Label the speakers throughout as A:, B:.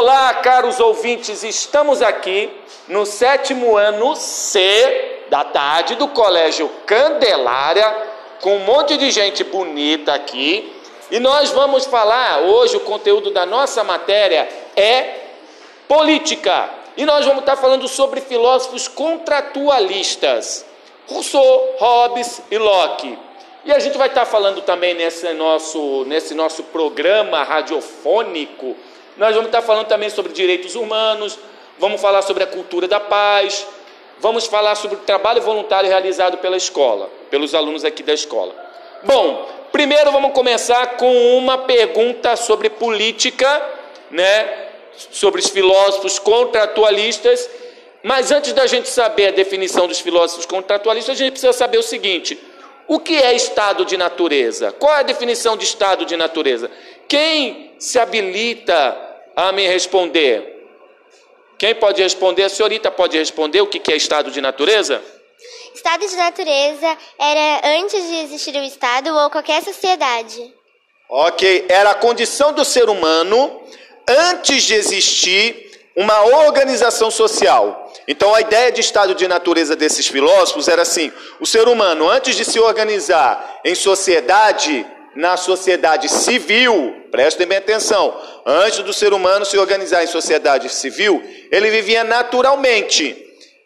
A: Olá, caros ouvintes, estamos aqui no sétimo ano C da tarde do Colégio Candelária, com um monte de gente bonita aqui. E nós vamos falar hoje, o conteúdo da nossa matéria é política. E nós vamos estar falando sobre filósofos contratualistas, Rousseau, Hobbes e Locke. E a gente vai estar falando também nesse nosso, nesse nosso programa radiofônico, nós vamos estar falando também sobre direitos humanos, vamos falar sobre a cultura da paz, vamos falar sobre o trabalho voluntário realizado pela escola, pelos alunos aqui da escola. Bom, primeiro vamos começar com uma pergunta sobre política, né? sobre os filósofos contratualistas. Mas antes da gente saber a definição dos filósofos contratualistas, a gente precisa saber o seguinte: o que é estado de natureza? Qual é a definição de estado de natureza? Quem se habilita a me responder? Quem pode responder? A senhorita pode responder o que é estado de natureza?
B: Estado de natureza era antes de existir o Estado ou qualquer sociedade.
C: Ok, era a condição do ser humano antes de existir uma organização social. Então a ideia de estado de natureza desses filósofos era assim: o ser humano, antes de se organizar em sociedade, na sociedade civil, prestem bem atenção, antes do ser humano se organizar em sociedade civil, ele vivia naturalmente.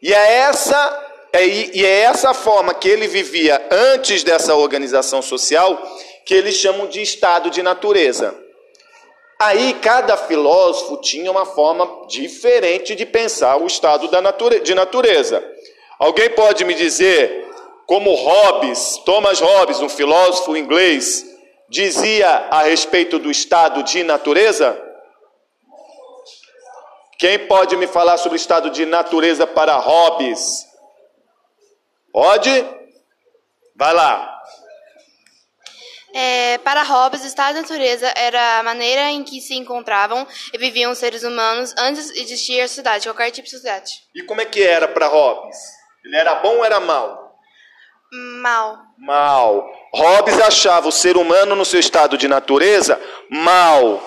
C: E é essa é, e é essa forma que ele vivia antes dessa organização social que eles chamam de estado de natureza. Aí cada filósofo tinha uma forma diferente de pensar o estado de natureza. Alguém pode me dizer como Hobbes, Thomas Hobbes, um filósofo inglês, dizia a respeito do estado de natureza? Quem pode me falar sobre o estado de natureza para Hobbes? Pode? Vai lá.
D: É, para Hobbes, o estado da natureza era a maneira em que se encontravam e viviam os seres humanos antes de existir a sociedade, qualquer tipo de sociedade.
C: E como é que era para Hobbes? Ele era bom ou era mal?
D: Mal.
C: Mal. Hobbes achava o ser humano no seu estado de natureza mal,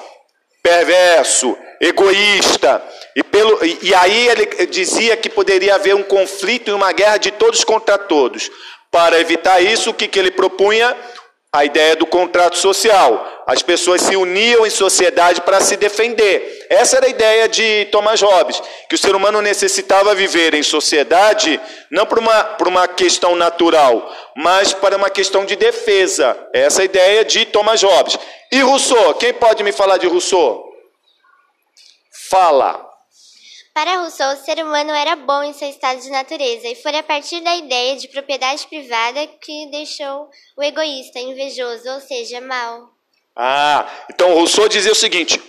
C: perverso, egoísta. E, pelo, e, aí ele dizia que poderia haver um conflito e uma guerra de todos contra todos. Para evitar isso, o que, que ele propunha? A ideia do contrato social. As pessoas se uniam em sociedade para se defender. Essa era a ideia de Thomas Hobbes, que o ser humano necessitava viver em sociedade não por uma, por uma questão natural, mas para uma questão de defesa. Essa é a ideia de Thomas Hobbes. E Rousseau? Quem pode me falar de Rousseau? Fala.
B: Para Rousseau, o ser humano era bom em seu estado de natureza, e foi a partir da ideia de propriedade privada que deixou o egoísta, invejoso, ou seja, mal.
C: Ah, então Rousseau dizia o seguinte: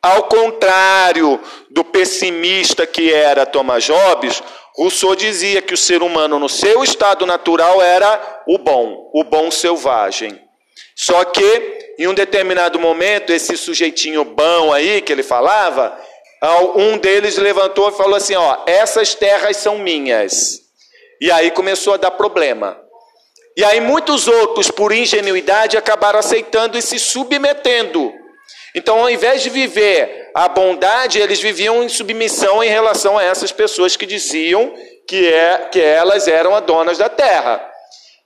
C: ao contrário do pessimista que era Thomas Hobbes, Rousseau dizia que o ser humano, no seu estado natural, era o bom, o bom selvagem. Só que, em um determinado momento, esse sujeitinho bom aí que ele falava, um deles levantou e falou assim: Ó, essas terras são minhas. E aí começou a dar problema. E aí muitos outros, por ingenuidade, acabaram aceitando e se submetendo. Então, ao invés de viver a bondade, eles viviam em submissão em relação a essas pessoas que diziam que, é, que elas eram as donas da terra.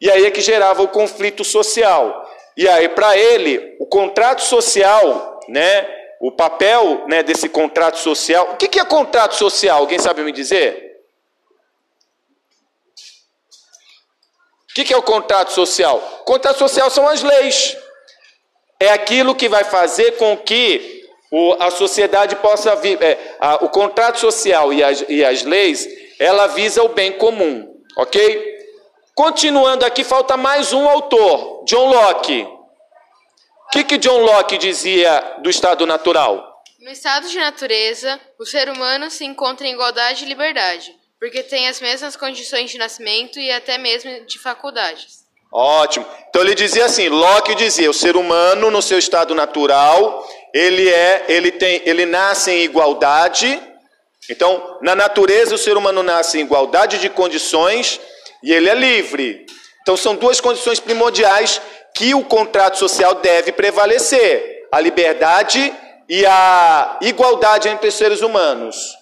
C: E aí é que gerava o conflito social. E aí, para ele, o contrato social, né, o papel né, desse contrato social. O que, que é contrato social? Alguém sabe me dizer? O que, que é o contrato social? Contrato social são as leis. É aquilo que vai fazer com que o, a sociedade possa vir. É, a, o contrato social e as, e as leis, ela visa o bem comum, ok? Continuando aqui, falta mais um autor, John Locke. O que, que John Locke dizia do estado natural?
D: No estado de natureza, o ser humano se encontra em igualdade e liberdade, porque tem as mesmas condições de nascimento e até mesmo de faculdades.
C: Ótimo. Então ele dizia assim, Locke dizia, o ser humano no seu estado natural, ele é, ele tem, ele nasce em igualdade. Então, na natureza o ser humano nasce em igualdade de condições e ele é livre. Então são duas condições primordiais que o contrato social deve prevalecer: a liberdade e a igualdade entre os seres humanos.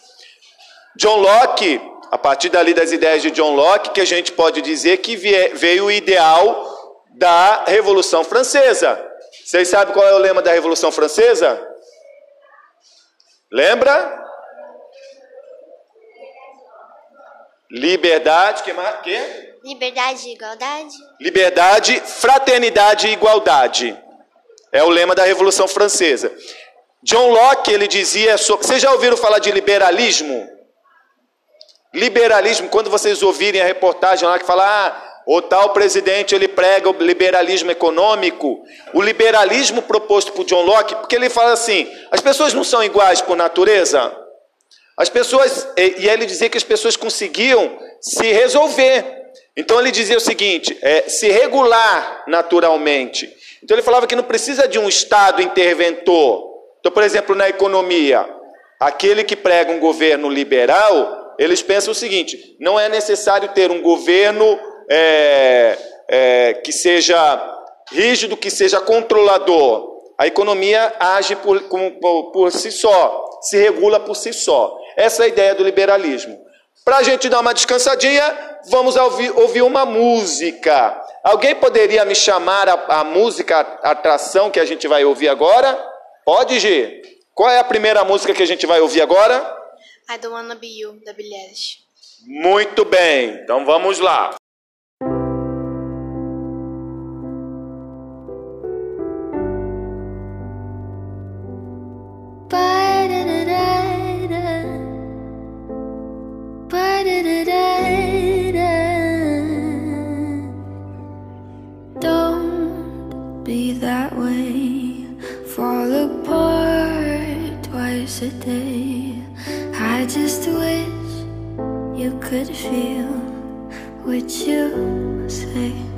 C: John Locke, a partir dali das ideias de John Locke, que a gente pode dizer que veio o ideal da Revolução Francesa. Vocês sabem qual é o lema da Revolução Francesa? Lembra? Liberdade, que mais? Que?
B: Liberdade e igualdade.
C: Liberdade, fraternidade e igualdade. É o lema da Revolução Francesa. John Locke, ele dizia. Vocês já ouviram falar de liberalismo? Liberalismo, quando vocês ouvirem a reportagem lá que fala, ah, o tal presidente ele prega o liberalismo econômico, o liberalismo proposto por John Locke, porque ele fala assim: as pessoas não são iguais por natureza. As pessoas, e ele dizia que as pessoas conseguiam se resolver. Então ele dizia o seguinte: é, se regular naturalmente. Então ele falava que não precisa de um Estado interventor. Então, por exemplo, na economia, aquele que prega um governo liberal, eles pensam o seguinte: não é necessário ter um governo é, é, que seja rígido, que seja controlador. A economia age por, por, por si só, se regula por si só. Essa é a ideia do liberalismo. Para a gente dar uma descansadinha, vamos ouvir, ouvir uma música. Alguém poderia me chamar a, a música, a atração que a gente vai ouvir agora? Pode, G. Qual é a primeira música que a gente vai ouvir agora?
D: I Don't Wanna Be You, da Billie Eilish.
C: Muito bem, então vamos lá.
E: Twice a day. I just wish you could feel what you say.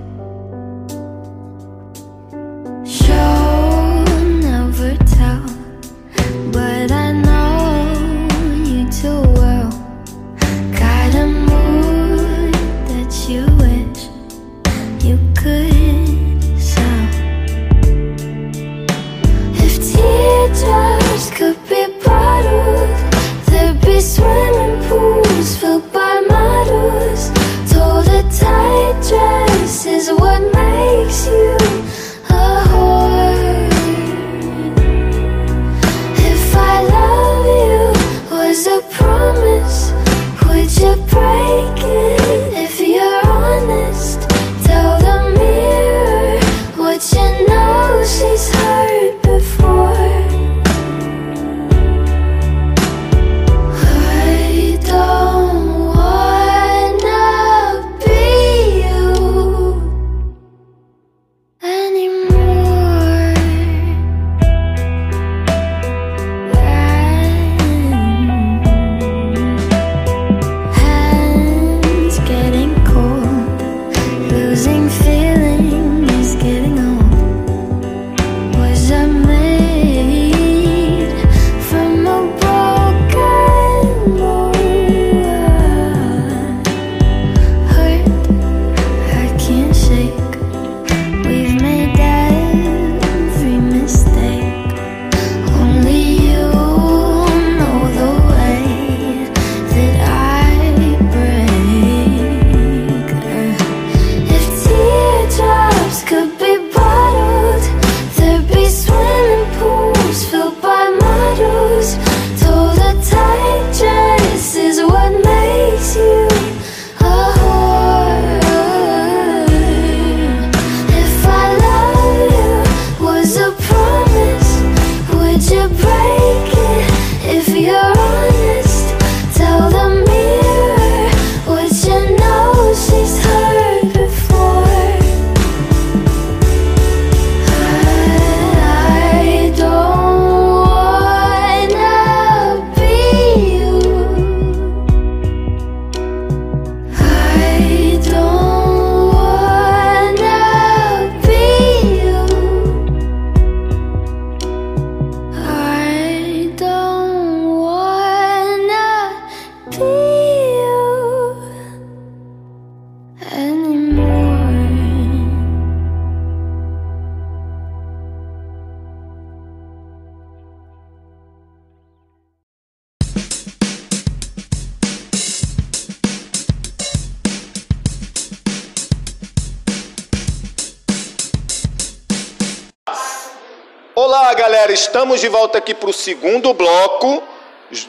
C: Estamos de volta aqui para o segundo bloco,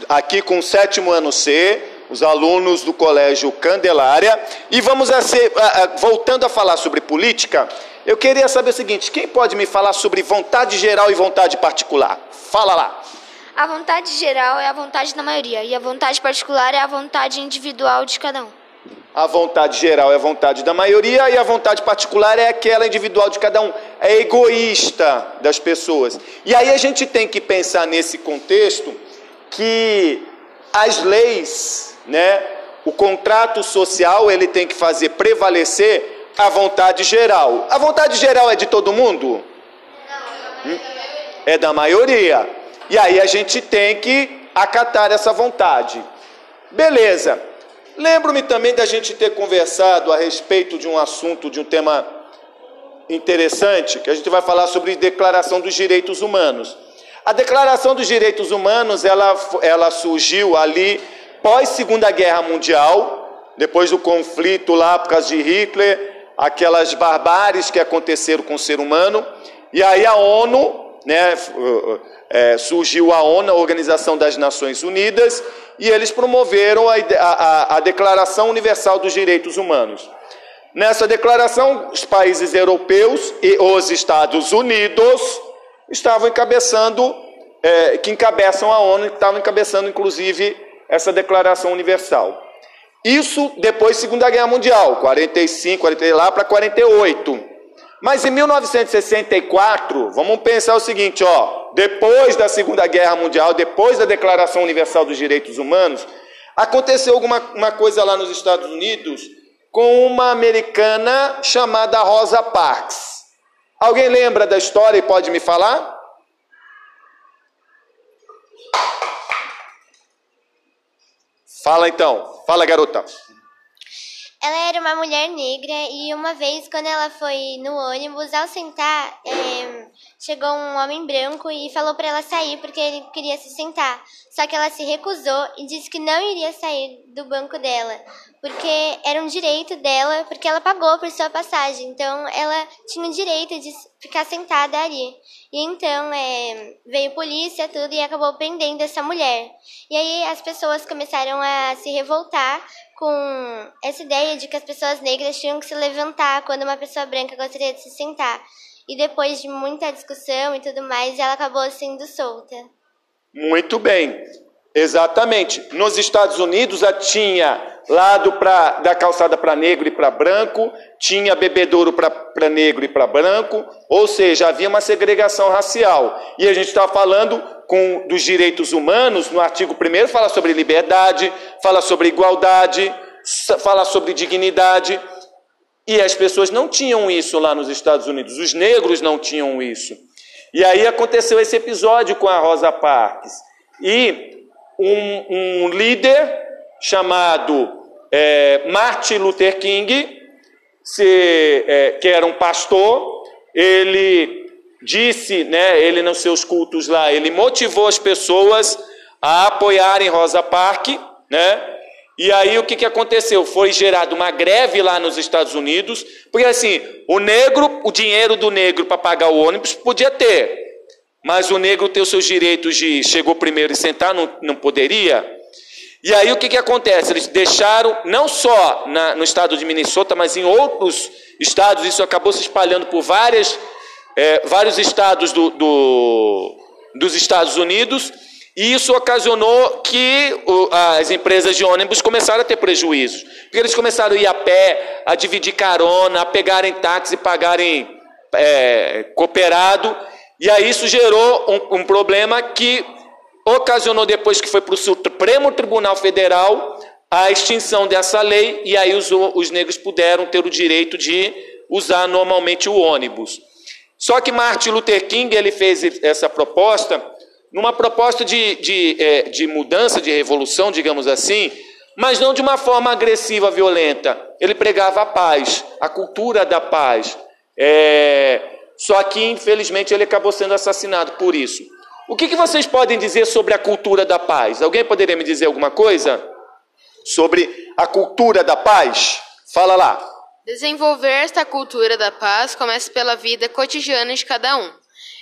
C: aqui com o sétimo ano C, os alunos do Colégio Candelária. E vamos a ser, a, a, voltando a falar sobre política, eu queria saber o seguinte: quem pode me falar sobre vontade geral e vontade particular? Fala lá.
F: A vontade geral é a vontade da maioria e a vontade particular é a vontade individual de cada um.
C: A vontade geral é a vontade da maioria e a vontade particular é aquela individual de cada um. É egoísta das pessoas. E aí a gente tem que pensar nesse contexto que as leis, né, o contrato social, ele tem que fazer prevalecer a vontade geral. A vontade geral é de todo mundo? Hum? É da maioria. E aí a gente tem que acatar essa vontade. Beleza. Lembro-me também da gente ter conversado a respeito de um assunto, de um tema interessante, que a gente vai falar sobre declaração dos direitos humanos. A declaração dos direitos humanos, ela, ela surgiu ali pós Segunda Guerra Mundial, depois do conflito lá por causa de Hitler, aquelas barbáries que aconteceram com o ser humano, e aí a ONU, né, é, surgiu a ONU, a Organização das Nações Unidas, e eles promoveram a, a, a Declaração Universal dos Direitos Humanos. Nessa declaração, os países europeus e os Estados Unidos estavam encabeçando, é, que encabeçam a ONU, estavam encabeçando inclusive essa Declaração Universal. Isso depois da Segunda Guerra Mundial, 45, 40 lá para 48. Mas em 1964, vamos pensar o seguinte, ó, depois da Segunda Guerra Mundial, depois da Declaração Universal dos Direitos Humanos, aconteceu alguma uma coisa lá nos Estados Unidos com uma americana chamada Rosa Parks. Alguém lembra da história e pode me falar? Fala então, fala garota.
B: Ela era uma mulher negra e uma vez, quando ela foi no ônibus, ao sentar, é, chegou um homem branco e falou para ela sair porque ele queria se sentar. Só que ela se recusou e disse que não iria sair do banco dela, porque era um direito dela, porque ela pagou por sua passagem. Então, ela tinha o direito de ficar sentada ali. E então é, veio polícia, tudo, e acabou prendendo essa mulher. E aí as pessoas começaram a se revoltar com essa ideia de que as pessoas negras tinham que se levantar quando uma pessoa branca gostaria de se sentar. E depois de muita discussão e tudo mais, ela acabou sendo solta.
C: Muito bem, exatamente. Nos Estados Unidos tinha lado pra, da calçada para negro e para branco, tinha bebedouro para negro e para branco, ou seja, havia uma segregação racial. E a gente está falando com, dos direitos humanos, no artigo 1 fala sobre liberdade, fala sobre igualdade, fala sobre dignidade. E as pessoas não tinham isso lá nos Estados Unidos, os negros não tinham isso. E aí aconteceu esse episódio com a Rosa Parks. E um, um líder chamado é, Martin Luther King, se, é, que era um pastor, ele disse, né, ele nos seus cultos lá, ele motivou as pessoas a apoiarem Rosa Parks, né? E aí o que, que aconteceu? Foi gerada uma greve lá nos Estados Unidos, porque assim, o negro, o dinheiro do negro para pagar o ônibus podia ter, mas o negro ter os seus direitos de chegou primeiro e sentar não, não poderia. E aí o que, que acontece? Eles deixaram, não só na, no estado de Minnesota, mas em outros estados, isso acabou se espalhando por várias é, vários estados do, do, dos Estados Unidos, e isso ocasionou que o, as empresas de ônibus começaram a ter prejuízos. Porque eles começaram a ir a pé, a dividir carona, a pegarem táxi pagarem é, cooperado. E aí isso gerou um, um problema que ocasionou depois que foi para o Supremo Tribunal Federal a extinção dessa lei e aí os, os negros puderam ter o direito de usar normalmente o ônibus. Só que Martin Luther King ele fez essa proposta numa proposta de, de, é, de mudança, de revolução, digamos assim, mas não de uma forma agressiva, violenta. Ele pregava a paz, a cultura da paz. É, só que, infelizmente, ele acabou sendo assassinado por isso. O que, que vocês podem dizer sobre a cultura da paz? Alguém poderia me dizer alguma coisa sobre a cultura da paz? Fala lá.
D: Desenvolver esta cultura da paz começa pela vida cotidiana de cada um.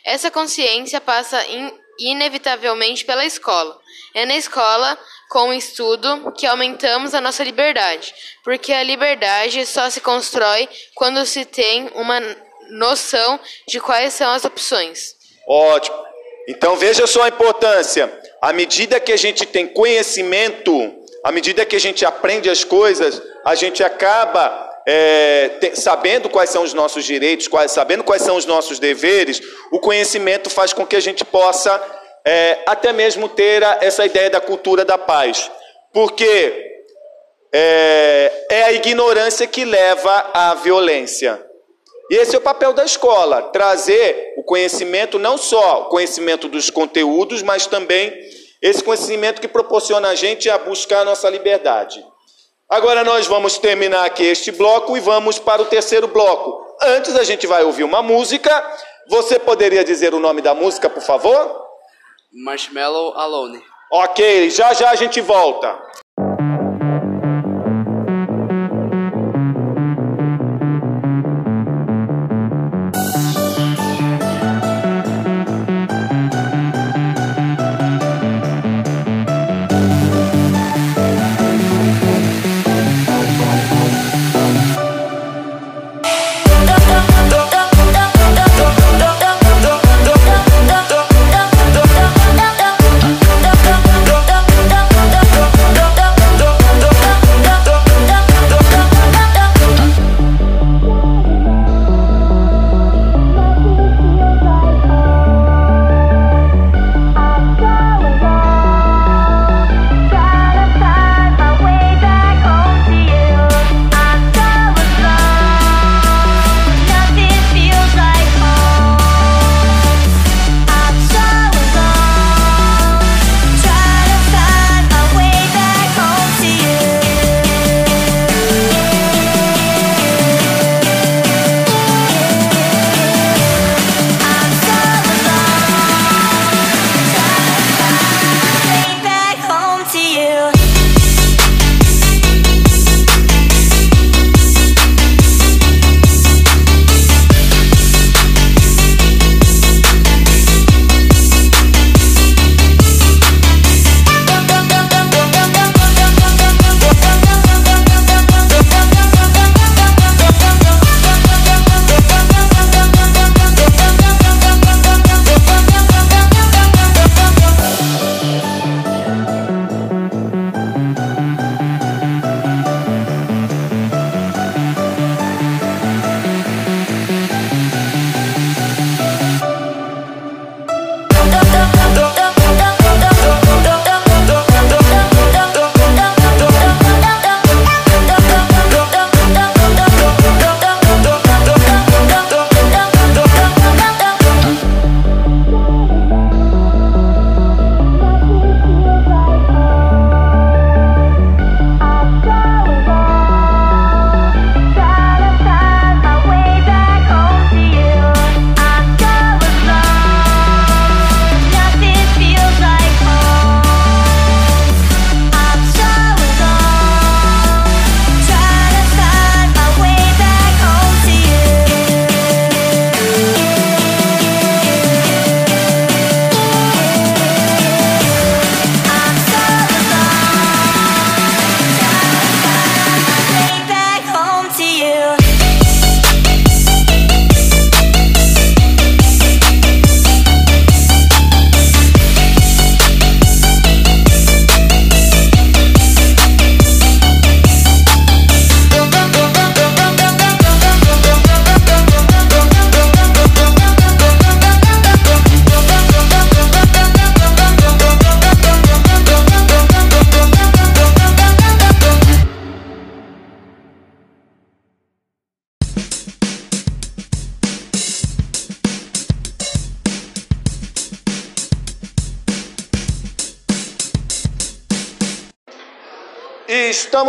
D: Essa consciência passa in, inevitavelmente pela escola. É na escola, com o estudo, que aumentamos a nossa liberdade, porque a liberdade só se constrói quando se tem uma noção de quais são as opções.
C: Ótimo. Então veja só a importância. À medida que a gente tem conhecimento, à medida que a gente aprende as coisas, a gente acaba é, te, sabendo quais são os nossos direitos, quais, sabendo quais são os nossos deveres. O conhecimento faz com que a gente possa é, até mesmo ter a, essa ideia da cultura da paz. Porque é, é a ignorância que leva à violência. E esse é o papel da escola, trazer o conhecimento, não só o conhecimento dos conteúdos, mas também esse conhecimento que proporciona a gente a buscar a nossa liberdade. Agora nós vamos terminar aqui este bloco e vamos para o terceiro bloco. Antes a gente vai ouvir uma música. Você poderia dizer o nome da música, por favor?
G: Marshmallow Alone.
C: Ok, já já a gente volta.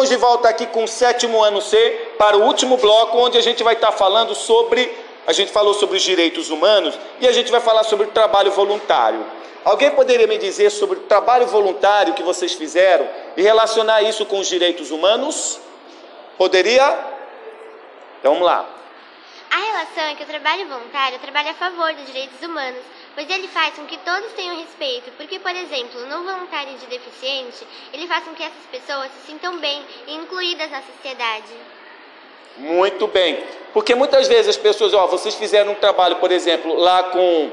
C: Estamos de volta aqui com o sétimo ano C para o último bloco, onde a gente vai estar falando sobre. A gente falou sobre os direitos humanos e a gente vai falar sobre o trabalho voluntário. Alguém poderia me dizer sobre o trabalho voluntário que vocês fizeram e relacionar isso com os direitos humanos? Poderia? Então vamos lá.
B: A relação é que o trabalho voluntário trabalha a favor dos direitos humanos, pois ele faz com que todos tenham respeito, porque, por exemplo, no voluntário de deficiente, ele faz com que essas pessoas se sintam bem e incluídas na sociedade.
A: Muito bem. Porque muitas vezes as pessoas, ó, vocês fizeram um trabalho, por exemplo, lá com,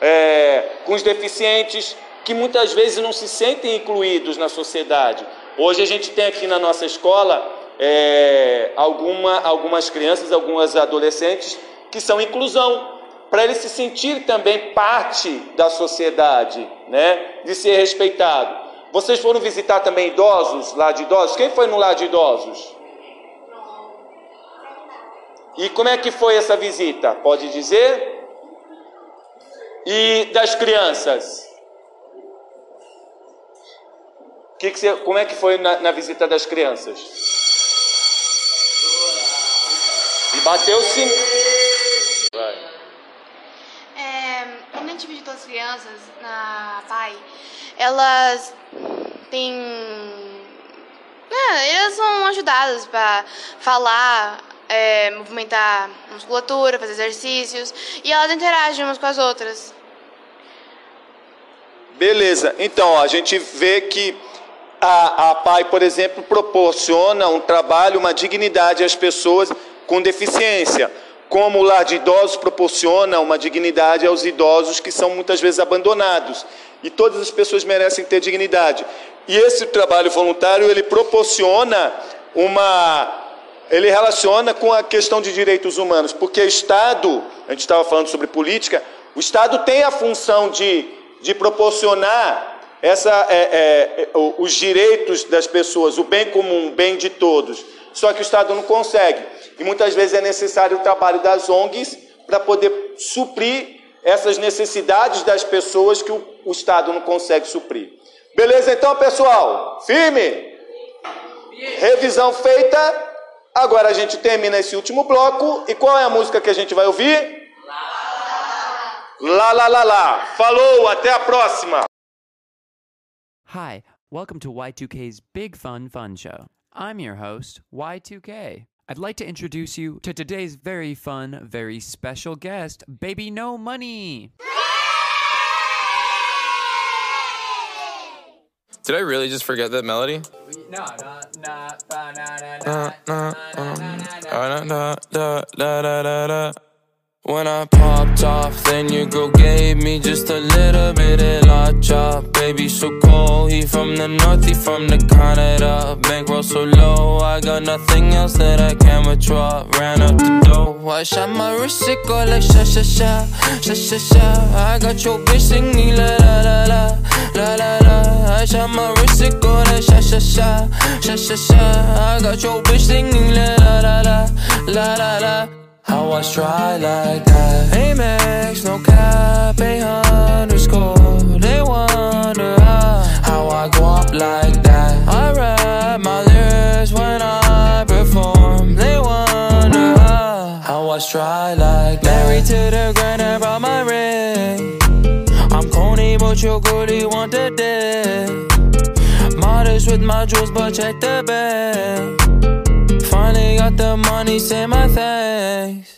A: é, com os deficientes, que muitas vezes não se sentem incluídos na sociedade. Hoje a gente tem aqui na nossa escola é, alguma, algumas crianças, algumas adolescentes que são inclusão, para eles se sentirem também parte da sociedade, né? de ser respeitado. Vocês foram visitar também idosos, lá de idosos? Quem foi no lar de idosos? E como é que foi essa visita? Pode dizer? E das crianças? Que que você, como é que foi na, na visita das crianças? E bateu sim.
H: É, quando a gente visitou as crianças na PAI, elas têm. É, elas são ajudadas para falar, é, movimentar musculatura, fazer exercícios e elas interagem umas com as outras.
C: Beleza, então a gente vê que a, a PAI, por exemplo, proporciona um trabalho, uma dignidade às pessoas com deficiência, como o lar de idosos proporciona uma dignidade aos idosos que são muitas vezes abandonados. E todas as pessoas merecem ter dignidade. E esse trabalho voluntário, ele proporciona uma ele relaciona com a questão de direitos humanos, porque o Estado, a gente estava falando sobre política, o Estado tem a função de, de proporcionar essa, é, é, os direitos das pessoas, o bem comum, o bem de todos. Só que o Estado não consegue. E muitas vezes é necessário o trabalho das ONGs para poder suprir essas necessidades das pessoas que o, o Estado não consegue suprir. Beleza, então, pessoal? Firme? Revisão feita. Agora a gente termina esse último bloco. E qual é a música que a gente vai ouvir? Lá, lá, lá, lá. Falou, até a próxima.
I: Hi, welcome to Y2K's Big Fun Fun Show. I'm your host, Y2K. I'd like to introduce you to today's very fun, very special guest, Baby No Money.
J: Did I really just forget that melody?
I: No,
J: Uh, uh, um, uh. When I popped off, then your girl gave me just a little bit of la chop. Baby, so cold, he from the north, he from the Canada. So low, I got nothing else that I can withdraw. Ran up the dough, I shot my wrist, it go like sha sha sha, sha sha sha. I got your bitch singing la la la la, la la la. I shot my wrist, it go like sha sha sha, sha sha sha. I got your bitch singing la la la la, la la la. How I try like that Amex, no cap, a underscore how try like Married to the grind, I brought my ring. I'm corny, but your goodie want the dick Modest with my jewels, but check the bag. Finally got the money, say my thanks.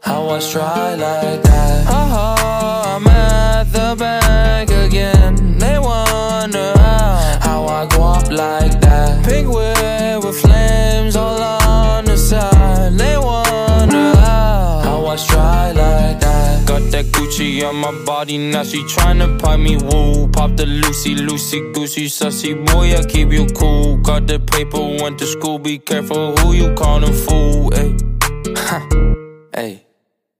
J: How I try like that. Oh, I'm at the bank again. They wonder how, how I go up like that. Pink whip with flames all on the side. They wonder how, how I try like that. Got that Gucci on my body, now she tryna pipe me woo. Pop the Lucy, Lucy, Goosey, sussy boy, I keep you cool. Got the paper, went to school, be careful who you callin' fool, ayy. Hey.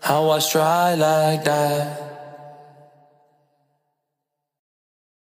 J: How I try like that?